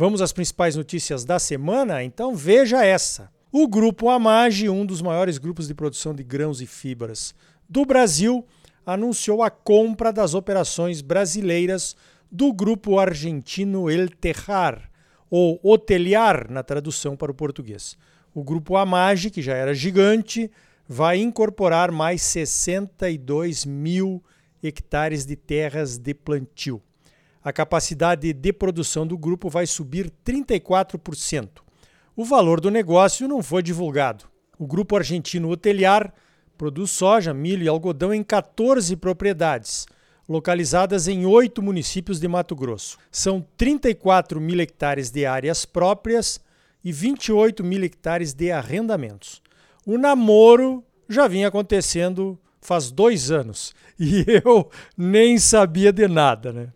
Vamos às principais notícias da semana? Então veja essa. O grupo Amage, um dos maiores grupos de produção de grãos e fibras do Brasil, anunciou a compra das operações brasileiras do grupo argentino El Tejar, ou Hoteliar na tradução para o português. O grupo Amage, que já era gigante, vai incorporar mais 62 mil hectares de terras de plantio a capacidade de produção do grupo vai subir 34%. O valor do negócio não foi divulgado. O grupo argentino Hoteliar produz soja, milho e algodão em 14 propriedades, localizadas em oito municípios de Mato Grosso. São 34 mil hectares de áreas próprias e 28 mil hectares de arrendamentos. O namoro já vinha acontecendo faz dois anos e eu nem sabia de nada, né?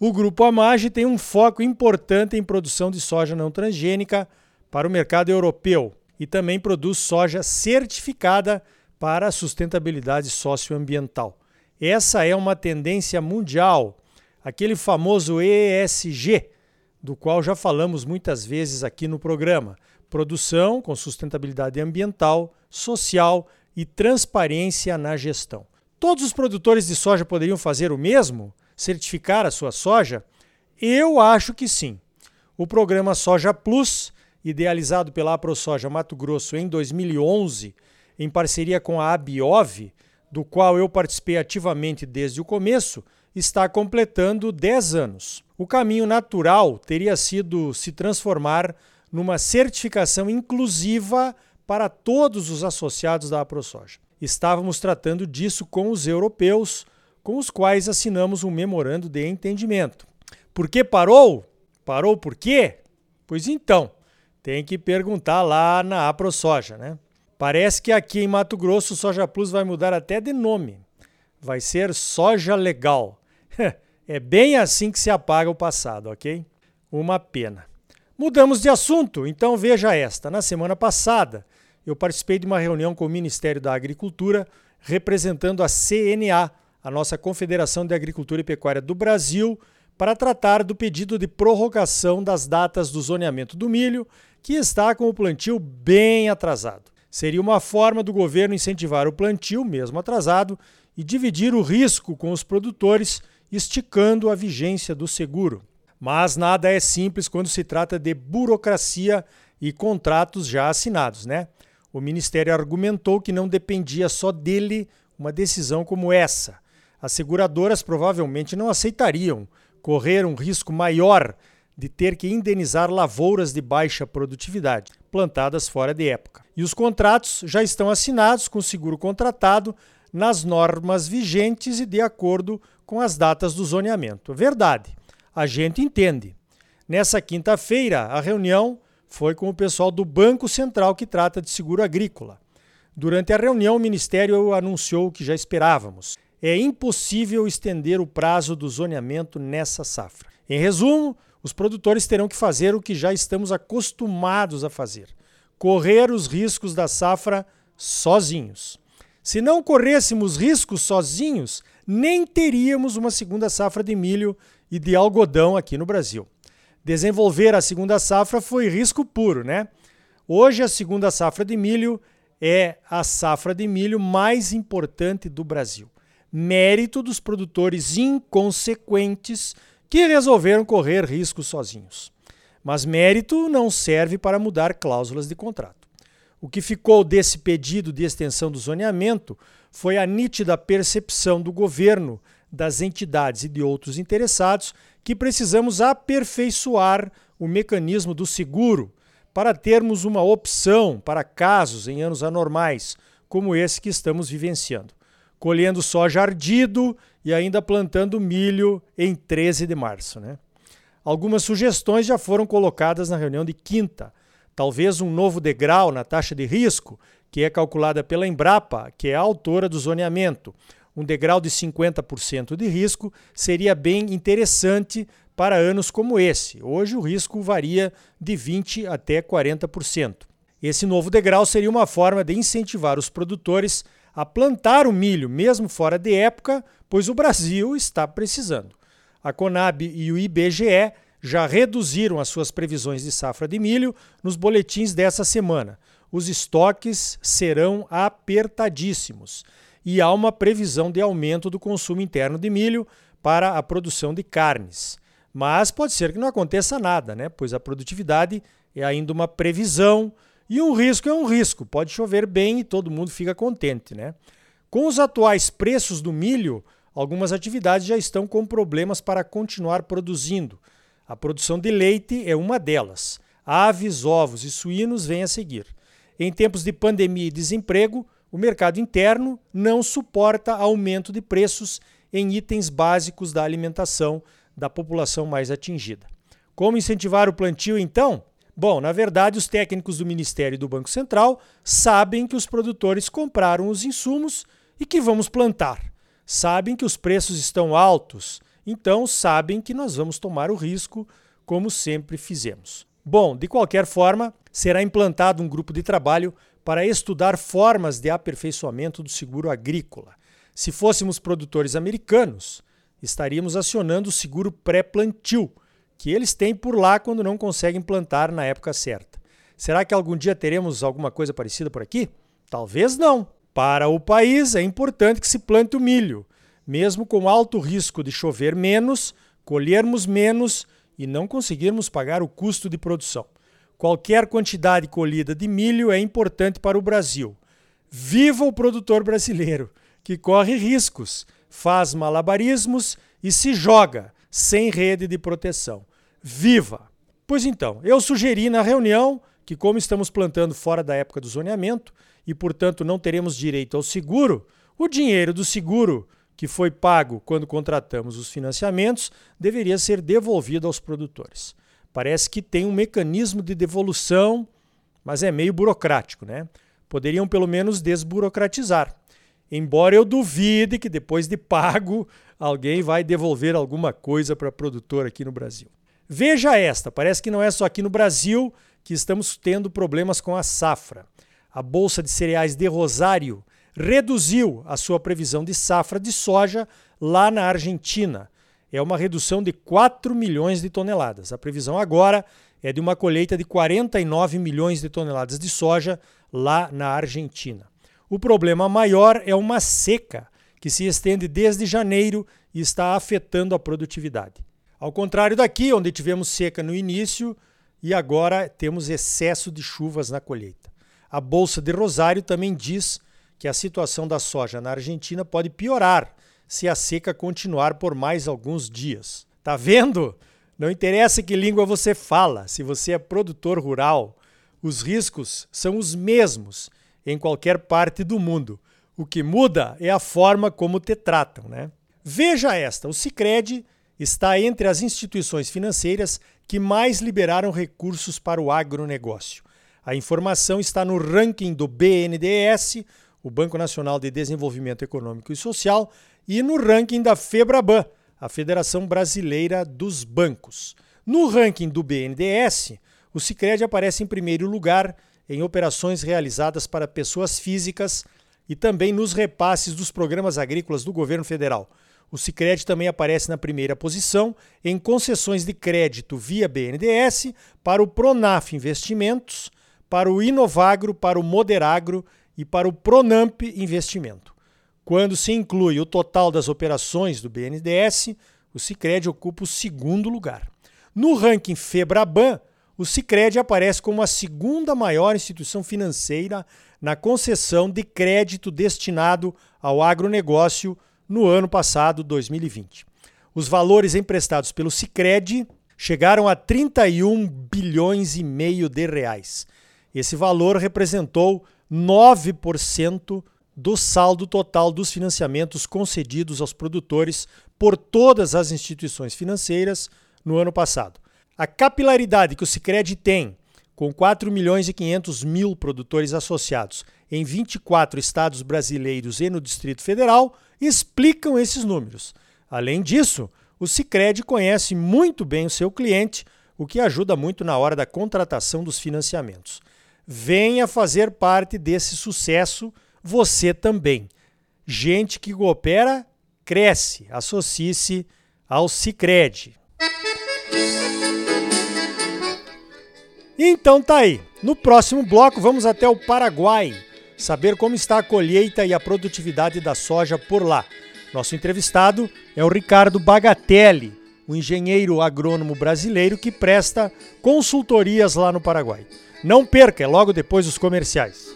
O grupo Amage tem um foco importante em produção de soja não transgênica para o mercado europeu e também produz soja certificada para a sustentabilidade socioambiental. Essa é uma tendência mundial, aquele famoso ESG, do qual já falamos muitas vezes aqui no programa. Produção com sustentabilidade ambiental, social e transparência na gestão. Todos os produtores de soja poderiam fazer o mesmo? Certificar a sua soja? Eu acho que sim. O programa Soja Plus, idealizado pela AproSoja Mato Grosso em 2011, em parceria com a Abiov, do qual eu participei ativamente desde o começo, está completando 10 anos. O caminho natural teria sido se transformar numa certificação inclusiva para todos os associados da AproSoja. Estávamos tratando disso com os europeus, com os quais assinamos um memorando de entendimento. Por que parou? Parou por quê? Pois então, tem que perguntar lá na AproSoja, né? Parece que aqui em Mato Grosso o Soja Plus vai mudar até de nome. Vai ser Soja Legal. é bem assim que se apaga o passado, ok? Uma pena. Mudamos de assunto, então veja esta. Na semana passada, eu participei de uma reunião com o Ministério da Agricultura representando a CNA, a nossa Confederação de Agricultura e Pecuária do Brasil para tratar do pedido de prorrogação das datas do zoneamento do milho, que está com o plantio bem atrasado. Seria uma forma do governo incentivar o plantio, mesmo atrasado, e dividir o risco com os produtores, esticando a vigência do seguro. Mas nada é simples quando se trata de burocracia e contratos já assinados, né? O ministério argumentou que não dependia só dele uma decisão como essa as seguradoras provavelmente não aceitariam correr um risco maior de ter que indenizar lavouras de baixa produtividade, plantadas fora de época. E os contratos já estão assinados com seguro contratado nas normas vigentes e de acordo com as datas do zoneamento. Verdade, a gente entende. Nessa quinta-feira, a reunião foi com o pessoal do Banco Central que trata de seguro agrícola. Durante a reunião, o Ministério anunciou o que já esperávamos é impossível estender o prazo do zoneamento nessa safra. Em resumo, os produtores terão que fazer o que já estamos acostumados a fazer: correr os riscos da safra sozinhos. Se não corrêssemos riscos sozinhos, nem teríamos uma segunda safra de milho e de algodão aqui no Brasil. Desenvolver a segunda safra foi risco puro, né? Hoje a segunda safra de milho é a safra de milho mais importante do Brasil mérito dos produtores inconsequentes que resolveram correr riscos sozinhos. Mas mérito não serve para mudar cláusulas de contrato. O que ficou desse pedido de extensão do zoneamento foi a nítida percepção do governo, das entidades e de outros interessados que precisamos aperfeiçoar o mecanismo do seguro para termos uma opção para casos em anos anormais, como esse que estamos vivenciando colhendo soja ardido e ainda plantando milho em 13 de março. Né? Algumas sugestões já foram colocadas na reunião de quinta. talvez um novo degrau na taxa de risco, que é calculada pela Embrapa, que é a autora do zoneamento. Um degrau de 50% de risco seria bem interessante para anos como esse. Hoje o risco varia de 20 até 40%. Esse novo degrau seria uma forma de incentivar os produtores a plantar o milho mesmo fora de época, pois o Brasil está precisando. A Conab e o IBGE já reduziram as suas previsões de safra de milho nos boletins dessa semana. Os estoques serão apertadíssimos e há uma previsão de aumento do consumo interno de milho para a produção de carnes. Mas pode ser que não aconteça nada, né? pois a produtividade é ainda uma previsão e um risco é um risco. Pode chover bem e todo mundo fica contente. Né? Com os atuais preços do milho, algumas atividades já estão com problemas para continuar produzindo. A produção de leite é uma delas. Aves, ovos e suínos vêm a seguir. Em tempos de pandemia e desemprego, o mercado interno não suporta aumento de preços em itens básicos da alimentação da população mais atingida. Como incentivar o plantio então? Bom, na verdade, os técnicos do Ministério e do Banco Central sabem que os produtores compraram os insumos e que vamos plantar. Sabem que os preços estão altos, então sabem que nós vamos tomar o risco, como sempre fizemos. Bom, de qualquer forma, será implantado um grupo de trabalho para estudar formas de aperfeiçoamento do seguro agrícola. Se fôssemos produtores americanos, estaríamos acionando o seguro pré-plantio, que eles têm por lá quando não conseguem plantar na época certa. Será que algum dia teremos alguma coisa parecida por aqui? Talvez não. Para o país é importante que se plante o milho, mesmo com alto risco de chover menos, colhermos menos e não conseguirmos pagar o custo de produção. Qualquer quantidade colhida de milho é importante para o Brasil. Viva o produtor brasileiro, que corre riscos faz malabarismos e se joga sem rede de proteção. Viva! Pois então, eu sugeri na reunião que, como estamos plantando fora da época do zoneamento e, portanto, não teremos direito ao seguro, o dinheiro do seguro que foi pago quando contratamos os financiamentos deveria ser devolvido aos produtores. Parece que tem um mecanismo de devolução, mas é meio burocrático, né? Poderiam pelo menos desburocratizar. Embora eu duvide que depois de pago alguém vai devolver alguma coisa para produtor aqui no Brasil. Veja esta, parece que não é só aqui no Brasil que estamos tendo problemas com a safra. A Bolsa de Cereais de Rosário reduziu a sua previsão de safra de soja lá na Argentina. É uma redução de 4 milhões de toneladas. A previsão agora é de uma colheita de 49 milhões de toneladas de soja lá na Argentina. O problema maior é uma seca que se estende desde janeiro e está afetando a produtividade. Ao contrário daqui, onde tivemos seca no início e agora temos excesso de chuvas na colheita. A Bolsa de Rosário também diz que a situação da soja na Argentina pode piorar se a seca continuar por mais alguns dias. Tá vendo? Não interessa que língua você fala, se você é produtor rural, os riscos são os mesmos em qualquer parte do mundo. O que muda é a forma como te tratam, né? Veja esta, o Sicredi está entre as instituições financeiras que mais liberaram recursos para o agronegócio. A informação está no ranking do BNDES, o Banco Nacional de Desenvolvimento Econômico e Social, e no ranking da FEBRABAN, a Federação Brasileira dos Bancos. No ranking do BNDES, o Sicredi aparece em primeiro lugar em operações realizadas para pessoas físicas e também nos repasses dos programas agrícolas do governo federal. O Sicredi também aparece na primeira posição em concessões de crédito via BNDES para o Pronaf Investimentos, para o Inovagro, para o Moderagro e para o Pronamp Investimento. Quando se inclui o total das operações do BNDES, o Sicredi ocupa o segundo lugar. No ranking Febraban, o Sicredi aparece como a segunda maior instituição financeira na concessão de crédito destinado ao agronegócio no ano passado, 2020. Os valores emprestados pelo Sicredi chegaram a 31 bilhões e meio de reais. Esse valor representou 9% do saldo total dos financiamentos concedidos aos produtores por todas as instituições financeiras no ano passado. A capilaridade que o Sicredi tem com 4 milhões e 500 mil produtores associados em 24 estados brasileiros e no Distrito Federal, explicam esses números. Além disso, o Sicredi conhece muito bem o seu cliente, o que ajuda muito na hora da contratação dos financiamentos. Venha fazer parte desse sucesso você também. Gente que coopera cresce. Associe-se ao Sicredi. Então tá aí. No próximo bloco vamos até o Paraguai, saber como está a colheita e a produtividade da soja por lá. Nosso entrevistado é o Ricardo Bagatelli, o engenheiro agrônomo brasileiro que presta consultorias lá no Paraguai. Não perca, é logo depois dos comerciais.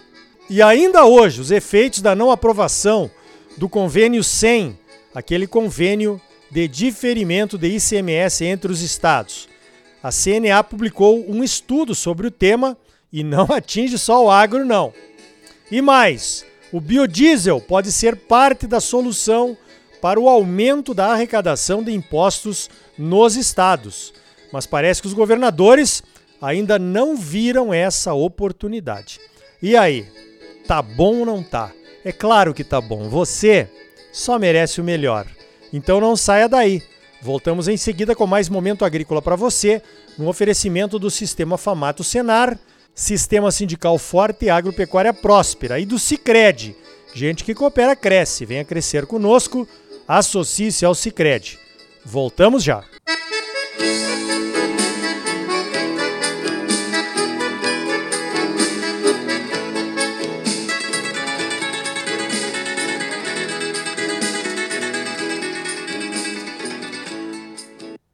E ainda hoje, os efeitos da não aprovação do convênio 100, aquele convênio de diferimento de ICMS entre os estados. A CNA publicou um estudo sobre o tema e não atinge só o agro, não. E mais, o biodiesel pode ser parte da solução para o aumento da arrecadação de impostos nos estados. Mas parece que os governadores ainda não viram essa oportunidade. E aí, tá bom ou não tá? É claro que tá bom. Você só merece o melhor. Então não saia daí. Voltamos em seguida com mais momento agrícola para você, no oferecimento do Sistema Famato Senar, Sistema Sindical Forte e Agropecuária Próspera e do Sicredi. Gente que coopera cresce. Venha crescer conosco. Associe-se ao Sicredi. Voltamos já. Música